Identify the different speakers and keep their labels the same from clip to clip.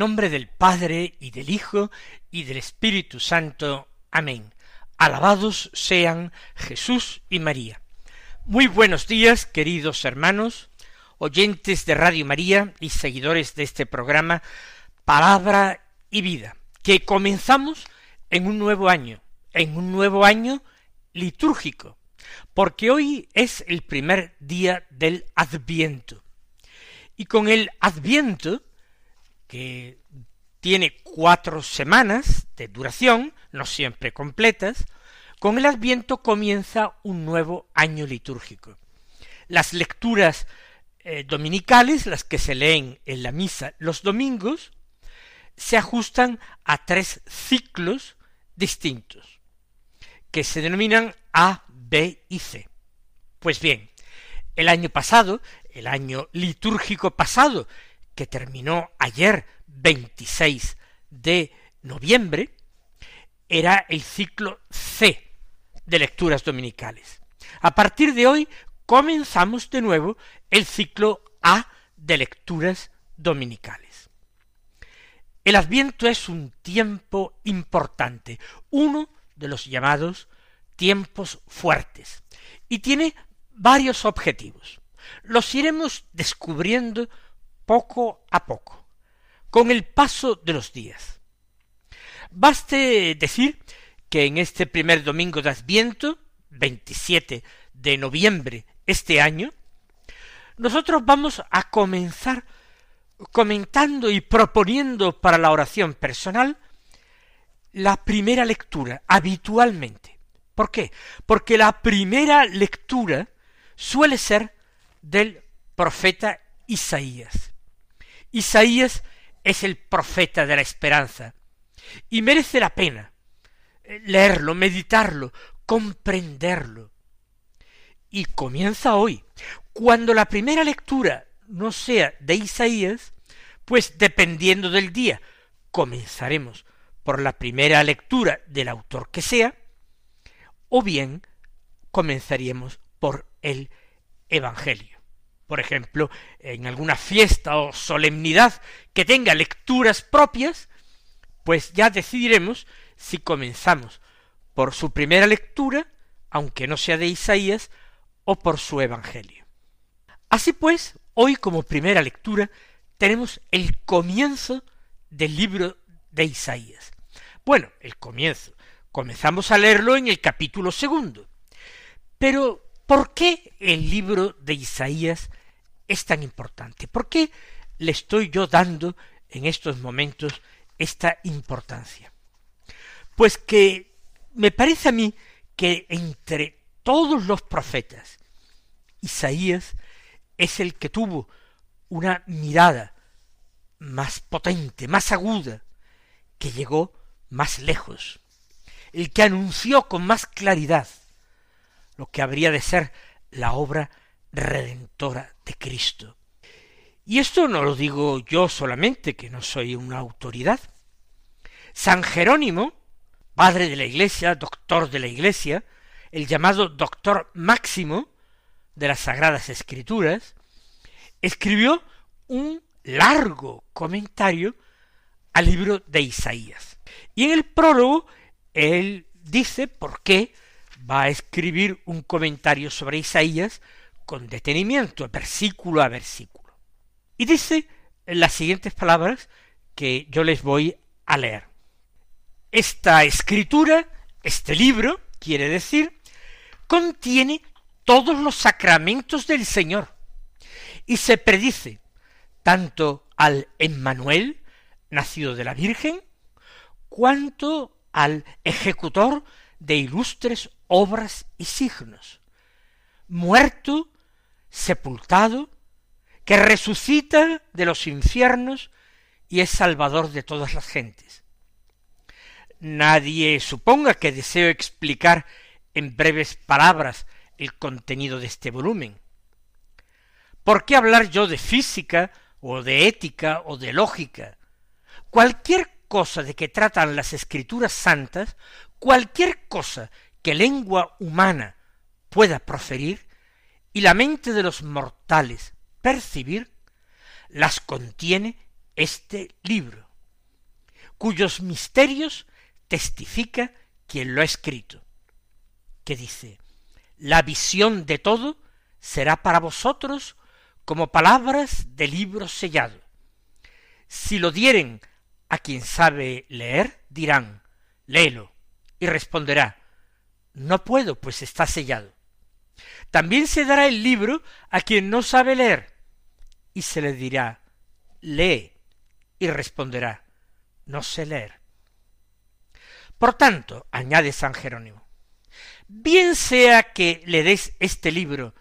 Speaker 1: Nombre del Padre y del Hijo y del Espíritu Santo. Amén. Alabados sean Jesús y María. Muy buenos días, queridos hermanos, oyentes de Radio María y seguidores de este programa Palabra y Vida, que comenzamos en un nuevo año, en un nuevo año litúrgico, porque hoy es el primer día del Adviento. Y con el Adviento que tiene cuatro semanas de duración, no siempre completas, con el Adviento comienza un nuevo año litúrgico. Las lecturas eh, dominicales, las que se leen en la misa los domingos, se ajustan a tres ciclos distintos, que se denominan A, B y C. Pues bien, el año pasado, el año litúrgico pasado, que terminó ayer 26 de noviembre, era el ciclo C de lecturas dominicales. A partir de hoy comenzamos de nuevo el ciclo A de lecturas dominicales. El adviento es un tiempo importante, uno de los llamados tiempos fuertes, y tiene varios objetivos. Los iremos descubriendo poco a poco, con el paso de los días. Baste decir que en este primer domingo de Adviento, 27 de noviembre este año, nosotros vamos a comenzar comentando y proponiendo para la oración personal la primera lectura habitualmente. ¿Por qué? Porque la primera lectura suele ser del profeta Isaías. Isaías es el profeta de la esperanza, y merece la pena leerlo, meditarlo, comprenderlo. Y comienza hoy. Cuando la primera lectura no sea de Isaías, pues dependiendo del día, comenzaremos por la primera lectura del autor que sea, o bien comenzaríamos por el Evangelio por ejemplo, en alguna fiesta o solemnidad que tenga lecturas propias, pues ya decidiremos si comenzamos por su primera lectura, aunque no sea de Isaías, o por su Evangelio. Así pues, hoy como primera lectura tenemos el comienzo del libro de Isaías. Bueno, el comienzo. Comenzamos a leerlo en el capítulo segundo. Pero, ¿por qué el libro de Isaías es tan importante? ¿Por qué le estoy yo dando en estos momentos esta importancia? Pues que me parece a mí que entre todos los profetas, Isaías es el que tuvo una mirada más potente, más aguda, que llegó más lejos, el que anunció con más claridad lo que habría de ser la obra redentora de Cristo. Y esto no lo digo yo solamente, que no soy una autoridad. San Jerónimo, padre de la Iglesia, doctor de la Iglesia, el llamado doctor máximo de las Sagradas Escrituras, escribió un largo comentario al libro de Isaías. Y en el prólogo él dice por qué va a escribir un comentario sobre Isaías con detenimiento, versículo a versículo. Y dice las siguientes palabras que yo les voy a leer. Esta escritura, este libro, quiere decir, contiene todos los sacramentos del Señor y se predice tanto al Emmanuel, nacido de la Virgen, cuanto al ejecutor de ilustres obras y signos, muerto sepultado, que resucita de los infiernos y es salvador de todas las gentes. Nadie suponga que deseo explicar en breves palabras el contenido de este volumen. ¿Por qué hablar yo de física o de ética o de lógica? Cualquier cosa de que tratan las escrituras santas, cualquier cosa que lengua humana pueda proferir y la mente de los mortales percibir, las contiene este libro, cuyos misterios testifica quien lo ha escrito, que dice, la visión de todo será para vosotros como palabras de libro sellado. Si lo dieren a quien sabe leer, dirán, léelo, y responderá, no puedo, pues está sellado. También se dará el libro a quien no sabe leer, y se le dirá, lee, y responderá, no sé leer. Por tanto, añade San Jerónimo, bien sea que le des este libro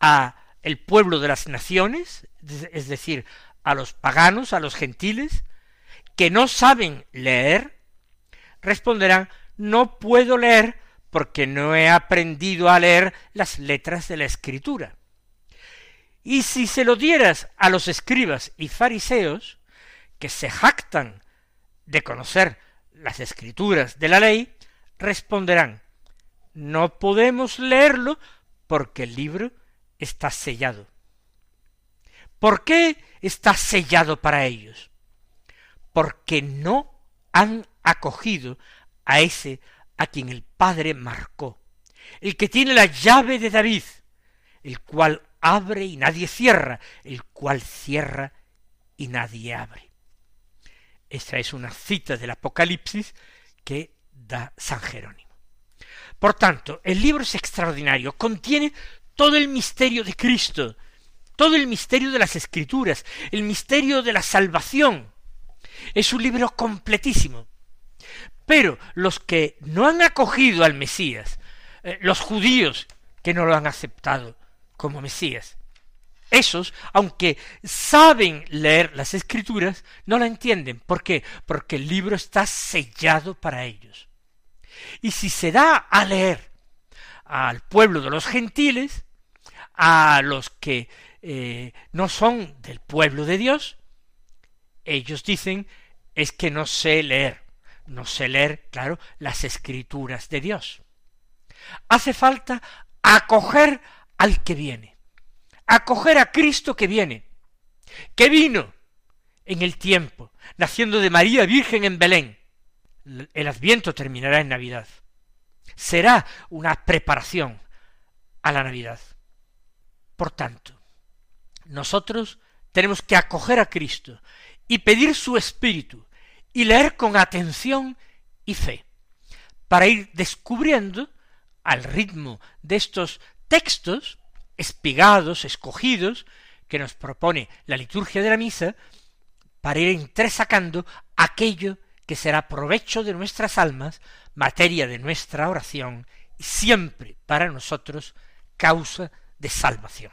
Speaker 1: a el pueblo de las naciones, es decir, a los paganos, a los gentiles, que no saben leer, responderán, no puedo leer porque no he aprendido a leer las letras de la escritura. Y si se lo dieras a los escribas y fariseos, que se jactan de conocer las escrituras de la ley, responderán, no podemos leerlo porque el libro está sellado. ¿Por qué está sellado para ellos? Porque no han acogido a ese a quien el Padre marcó, el que tiene la llave de David, el cual abre y nadie cierra, el cual cierra y nadie abre. Esta es una cita del Apocalipsis que da San Jerónimo. Por tanto, el libro es extraordinario, contiene todo el misterio de Cristo, todo el misterio de las Escrituras, el misterio de la salvación. Es un libro completísimo. Pero los que no han acogido al Mesías, eh, los judíos que no lo han aceptado como Mesías, esos, aunque saben leer las escrituras, no la entienden. ¿Por qué? Porque el libro está sellado para ellos. Y si se da a leer al pueblo de los gentiles, a los que eh, no son del pueblo de Dios, ellos dicen es que no sé leer no sé leer, claro, las escrituras de Dios. Hace falta acoger al que viene, acoger a Cristo que viene, que vino en el tiempo, naciendo de María Virgen en Belén. El adviento terminará en Navidad. Será una preparación a la Navidad. Por tanto, nosotros tenemos que acoger a Cristo y pedir su Espíritu y leer con atención y fe, para ir descubriendo, al ritmo de estos textos espigados, escogidos, que nos propone la liturgia de la misa, para ir entresacando aquello que será provecho de nuestras almas, materia de nuestra oración, y siempre para nosotros causa de salvación.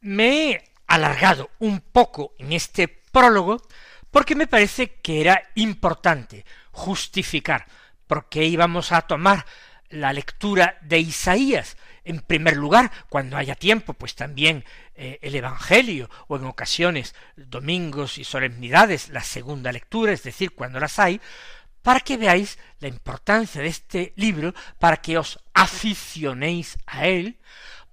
Speaker 1: Me he alargado un poco en este prólogo porque me parece que era importante justificar por qué íbamos a tomar la lectura de Isaías en primer lugar, cuando haya tiempo, pues también eh, el Evangelio, o en ocasiones domingos y solemnidades, la segunda lectura, es decir, cuando las hay, para que veáis la importancia de este libro, para que os aficionéis a él,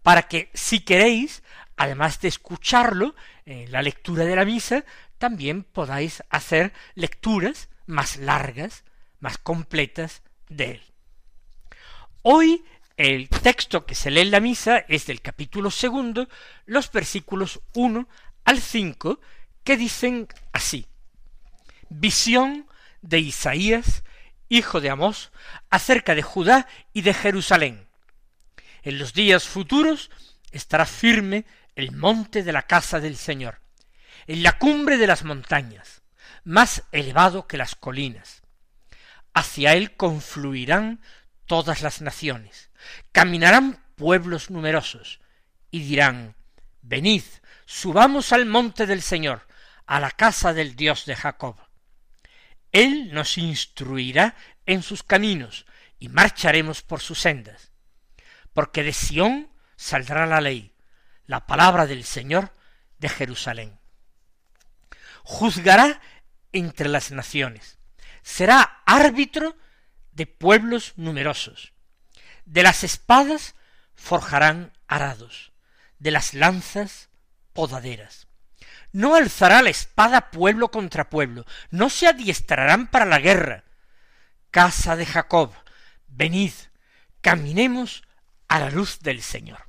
Speaker 1: para que si queréis, además de escucharlo en la lectura de la misa, también podáis hacer lecturas más largas, más completas de él. Hoy el texto que se lee en la misa es del capítulo segundo, los versículos uno al cinco, que dicen así. Visión de Isaías, hijo de Amós, acerca de Judá y de Jerusalén. En los días futuros estará firme el monte de la casa del Señor en la cumbre de las montañas, más elevado que las colinas. Hacia él confluirán todas las naciones, caminarán pueblos numerosos, y dirán, Venid, subamos al monte del Señor, a la casa del Dios de Jacob. Él nos instruirá en sus caminos y marcharemos por sus sendas. Porque de Sión saldrá la ley, la palabra del Señor de Jerusalén. Juzgará entre las naciones, será árbitro de pueblos numerosos. De las espadas forjarán arados, de las lanzas podaderas. No alzará la espada pueblo contra pueblo, no se adiestrarán para la guerra. Casa de Jacob, venid, caminemos a la luz del Señor.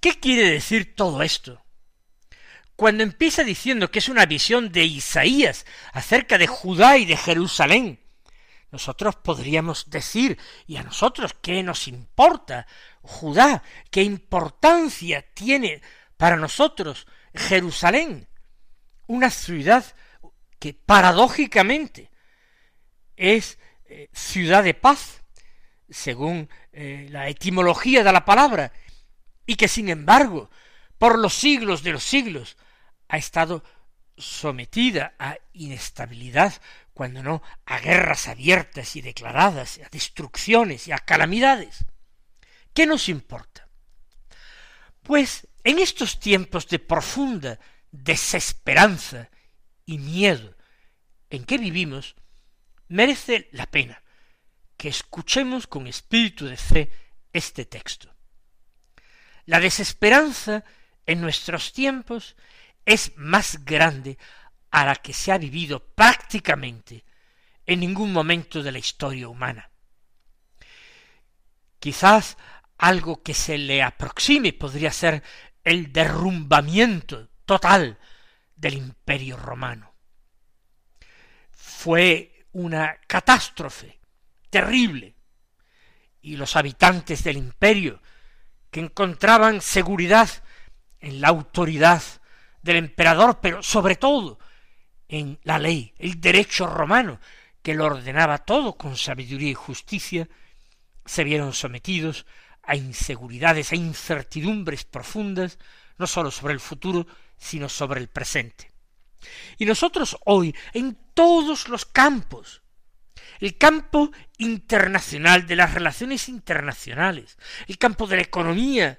Speaker 1: ¿Qué quiere decir todo esto? Cuando empieza diciendo que es una visión de Isaías acerca de Judá y de Jerusalén, nosotros podríamos decir, ¿y a nosotros qué nos importa Judá? ¿Qué importancia tiene para nosotros Jerusalén? Una ciudad que paradójicamente es eh, ciudad de paz, según eh, la etimología de la palabra, y que sin embargo, por los siglos de los siglos, ha estado sometida a inestabilidad, cuando no a guerras abiertas y declaradas, a destrucciones y a calamidades. ¿Qué nos importa? Pues en estos tiempos de profunda desesperanza y miedo en que vivimos, merece la pena que escuchemos con espíritu de fe este texto. La desesperanza en nuestros tiempos es más grande a la que se ha vivido prácticamente en ningún momento de la historia humana. Quizás algo que se le aproxime podría ser el derrumbamiento total del imperio romano. Fue una catástrofe terrible, y los habitantes del imperio, que encontraban seguridad en la autoridad del emperador, pero sobre todo en la ley, el derecho romano, que lo ordenaba todo con sabiduría y justicia, se vieron sometidos a inseguridades, a incertidumbres profundas, no sólo sobre el futuro, sino sobre el presente. Y nosotros hoy, en todos los campos, el campo internacional, de las relaciones internacionales, el campo de la economía,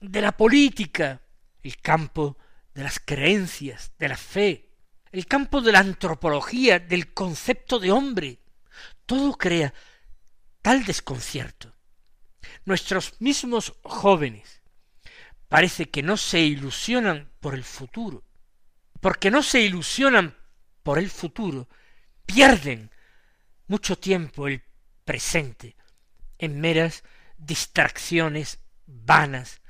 Speaker 1: de la política, el campo de las creencias, de la fe, el campo de la antropología, del concepto de hombre, todo crea tal desconcierto. Nuestros mismos jóvenes parece que no se ilusionan por el futuro, porque no se ilusionan por el futuro, pierden mucho tiempo el presente en meras distracciones vanas,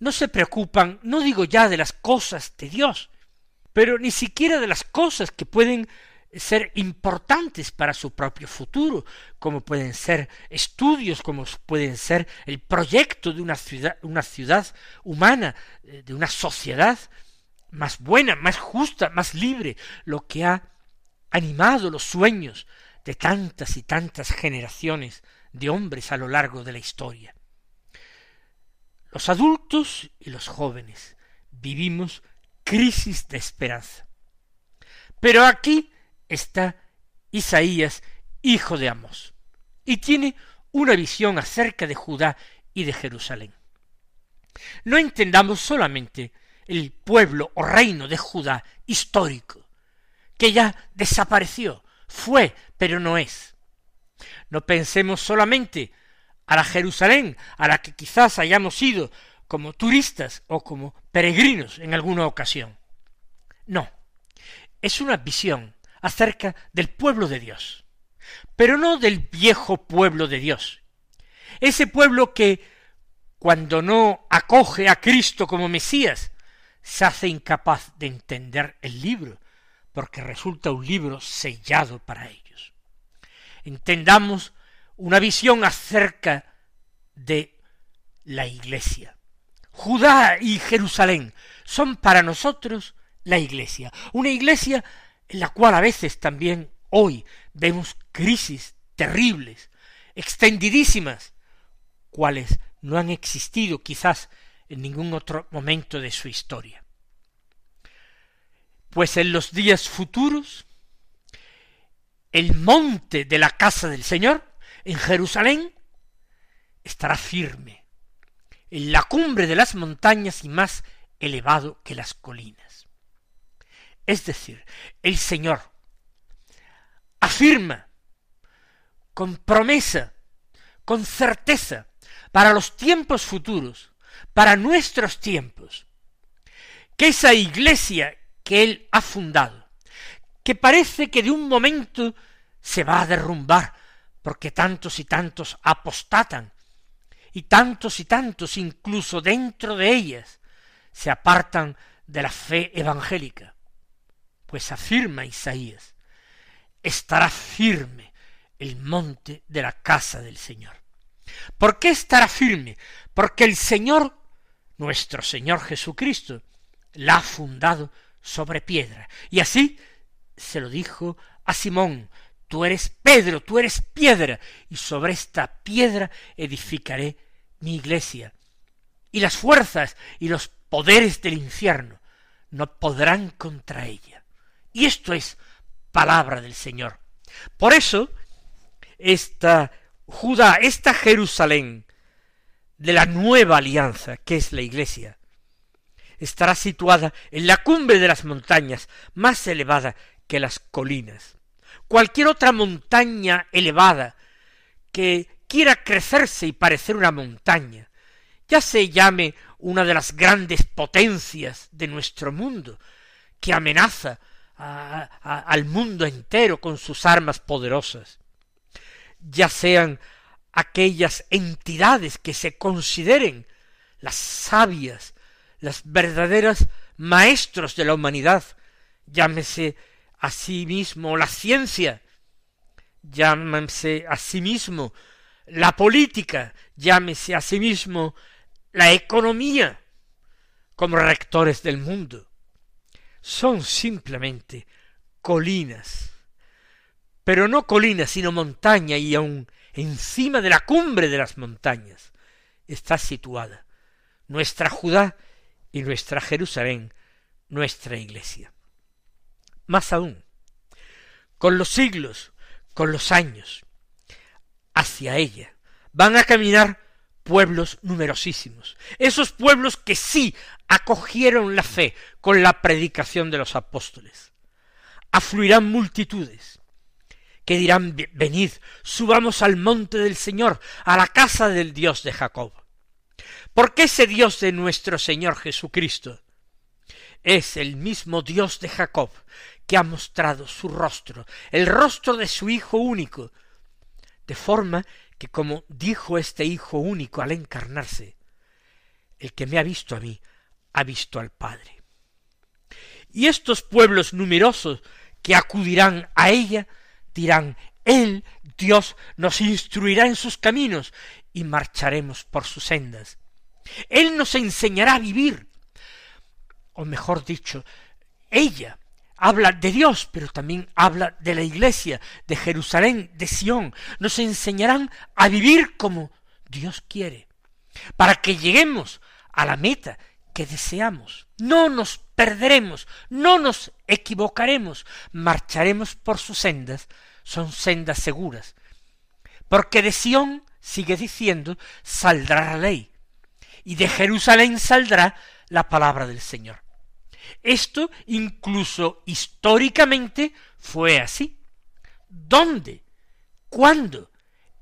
Speaker 1: no se preocupan, no digo ya de las cosas de Dios, pero ni siquiera de las cosas que pueden ser importantes para su propio futuro, como pueden ser estudios, como pueden ser el proyecto de una ciudad, una ciudad humana, eh, de una sociedad más buena, más justa, más libre, lo que ha animado los sueños de tantas y tantas generaciones de hombres a lo largo de la historia. Los adultos y los jóvenes vivimos crisis de esperanza. Pero aquí está Isaías, hijo de Amos, y tiene una visión acerca de Judá y de Jerusalén. No entendamos solamente el pueblo o reino de Judá histórico, que ya desapareció, fue, pero no es. No pensemos solamente a la Jerusalén, a la que quizás hayamos ido como turistas o como peregrinos en alguna ocasión. No, es una visión acerca del pueblo de Dios, pero no del viejo pueblo de Dios. Ese pueblo que, cuando no acoge a Cristo como Mesías, se hace incapaz de entender el libro, porque resulta un libro sellado para ellos. Entendamos una visión acerca de la Iglesia, Judá y Jerusalén son para nosotros la iglesia, una iglesia en la cual a veces también hoy vemos crisis terribles, extendidísimas, cuales no han existido quizás en ningún otro momento de su historia. Pues en los días futuros el monte de la casa del Señor, en Jerusalén, estará firme, en la cumbre de las montañas y más elevado que las colinas. Es decir, el Señor afirma con promesa, con certeza, para los tiempos futuros, para nuestros tiempos, que esa iglesia que Él ha fundado, que parece que de un momento se va a derrumbar, porque tantos y tantos apostatan, y tantos y tantos incluso dentro de ellas se apartan de la fe evangélica. Pues afirma Isaías, estará firme el monte de la casa del Señor. ¿Por qué estará firme? Porque el Señor, nuestro Señor Jesucristo, la ha fundado sobre piedra. Y así se lo dijo a Simón, tú eres Pedro, tú eres piedra, y sobre esta piedra edificaré mi iglesia. Y las fuerzas y los poderes del infierno no podrán contra ella. Y esto es palabra del Señor. Por eso, esta Judá, esta Jerusalén de la nueva alianza, que es la iglesia, estará situada en la cumbre de las montañas, más elevada que las colinas. Cualquier otra montaña elevada que quiera crecerse y parecer una montaña, ya se llame una de las grandes potencias de nuestro mundo, que amenaza al mundo entero con sus armas poderosas, ya sean aquellas entidades que se consideren las sabias, las verdaderas maestros de la humanidad, llámese a mismo la ciencia, llámese a sí mismo la política, llámese a sí mismo la economía, como rectores del mundo. Son simplemente colinas, pero no colinas, sino montaña, y aun encima de la cumbre de las montañas está situada nuestra Judá y nuestra Jerusalén, nuestra iglesia. Más aún, con los siglos, con los años, hacia ella van a caminar pueblos numerosísimos, esos pueblos que sí acogieron la fe con la predicación de los apóstoles. Afluirán multitudes que dirán, venid, subamos al monte del Señor, a la casa del Dios de Jacob. Porque ese Dios de nuestro Señor Jesucristo es el mismo Dios de Jacob que ha mostrado su rostro, el rostro de su Hijo único, de forma que como dijo este Hijo único al encarnarse, el que me ha visto a mí, ha visto al Padre. Y estos pueblos numerosos que acudirán a ella dirán, Él, Dios, nos instruirá en sus caminos y marcharemos por sus sendas. Él nos enseñará a vivir. O mejor dicho, ella habla de Dios, pero también habla de la iglesia, de Jerusalén, de Sión. Nos enseñarán a vivir como Dios quiere, para que lleguemos a la meta que deseamos. No nos perderemos, no nos equivocaremos, marcharemos por sus sendas, son sendas seguras. Porque de Sión, sigue diciendo, saldrá la ley, y de Jerusalén saldrá la palabra del Señor. Esto incluso históricamente fue así. ¿Dónde? ¿Cuándo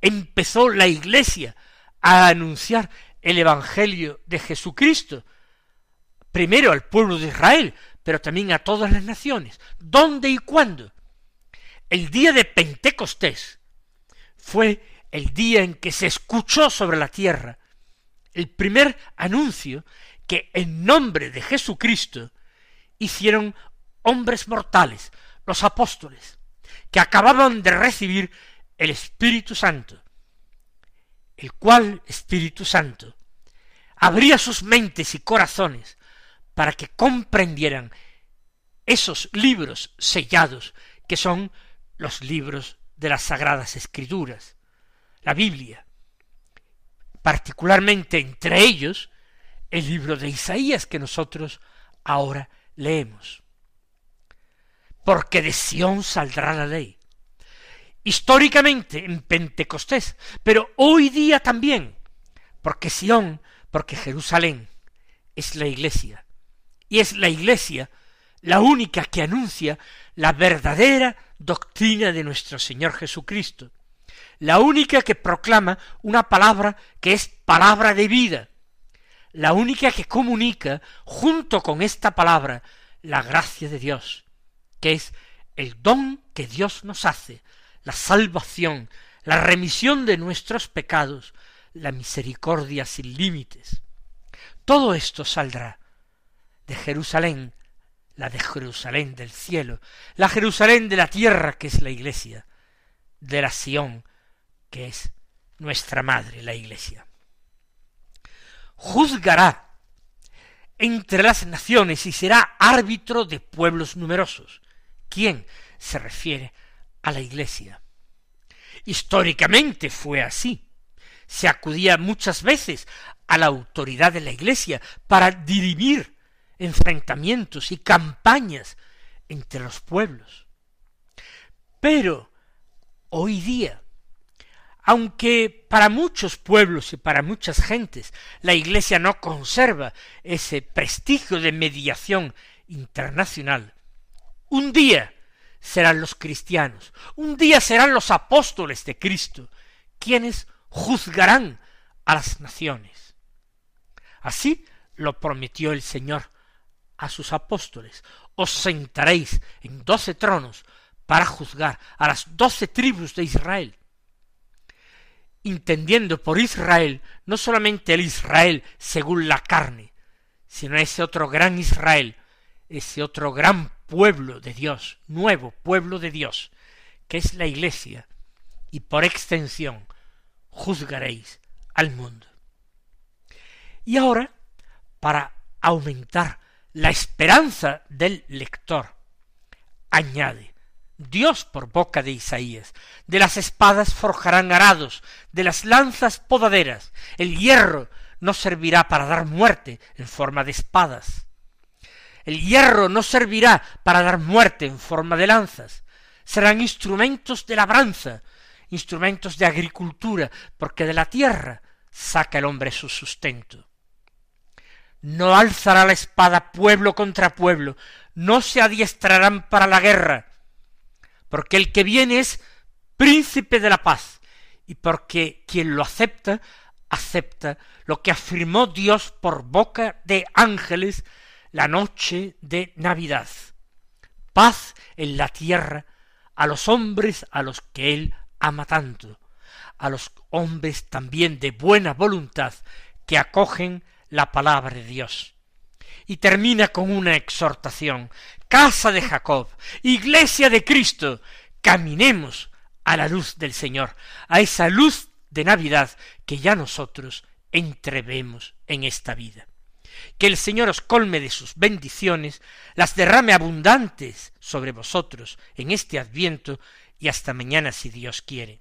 Speaker 1: empezó la Iglesia a anunciar el Evangelio de Jesucristo? Primero al pueblo de Israel, pero también a todas las naciones. ¿Dónde y cuándo? El día de Pentecostés fue el día en que se escuchó sobre la tierra el primer anuncio que en nombre de Jesucristo hicieron hombres mortales, los apóstoles, que acababan de recibir el Espíritu Santo, el cual Espíritu Santo abría sus mentes y corazones para que comprendieran esos libros sellados que son los libros de las sagradas escrituras, la Biblia, particularmente entre ellos el libro de Isaías que nosotros ahora leemos. Porque de Sión saldrá la ley. históricamente en Pentecostés, pero hoy día también, porque Sión, porque Jerusalén es la iglesia, y es la iglesia la única que anuncia la verdadera doctrina de nuestro Señor Jesucristo, la única que proclama una palabra que es palabra de vida, la única que comunica junto con esta palabra la gracia de Dios, que es el don que Dios nos hace, la salvación, la remisión de nuestros pecados, la misericordia sin límites. Todo esto saldrá de Jerusalén, la de Jerusalén del cielo, la Jerusalén de la tierra que es la iglesia, de la Sión que es nuestra madre, la iglesia. Juzgará entre las naciones y será árbitro de pueblos numerosos. ¿Quién se refiere a la iglesia? Históricamente fue así. Se acudía muchas veces a la autoridad de la iglesia para dirimir enfrentamientos y campañas entre los pueblos. Pero hoy día, aunque para muchos pueblos y para muchas gentes la Iglesia no conserva ese prestigio de mediación internacional, un día serán los cristianos, un día serán los apóstoles de Cristo, quienes juzgarán a las naciones. Así lo prometió el Señor a sus apóstoles, os sentaréis en doce tronos para juzgar a las doce tribus de Israel, entendiendo por Israel no solamente el Israel según la carne, sino ese otro gran Israel, ese otro gran pueblo de Dios, nuevo pueblo de Dios, que es la Iglesia, y por extensión juzgaréis al mundo. Y ahora, para aumentar la esperanza del lector. Añade, Dios por boca de Isaías, de las espadas forjarán arados, de las lanzas podaderas, el hierro no servirá para dar muerte en forma de espadas. El hierro no servirá para dar muerte en forma de lanzas. Serán instrumentos de labranza, instrumentos de agricultura, porque de la tierra saca el hombre su sustento no alzará la espada pueblo contra pueblo, no se adiestrarán para la guerra, porque el que viene es príncipe de la paz, y porque quien lo acepta, acepta lo que afirmó Dios por boca de ángeles la noche de Navidad. Paz en la tierra a los hombres a los que él ama tanto, a los hombres también de buena voluntad que acogen la palabra de Dios. Y termina con una exhortación. Casa de Jacob, iglesia de Cristo, caminemos a la luz del Señor, a esa luz de Navidad que ya nosotros entrevemos en esta vida. Que el Señor os colme de sus bendiciones, las derrame abundantes sobre vosotros en este adviento y hasta mañana si Dios quiere.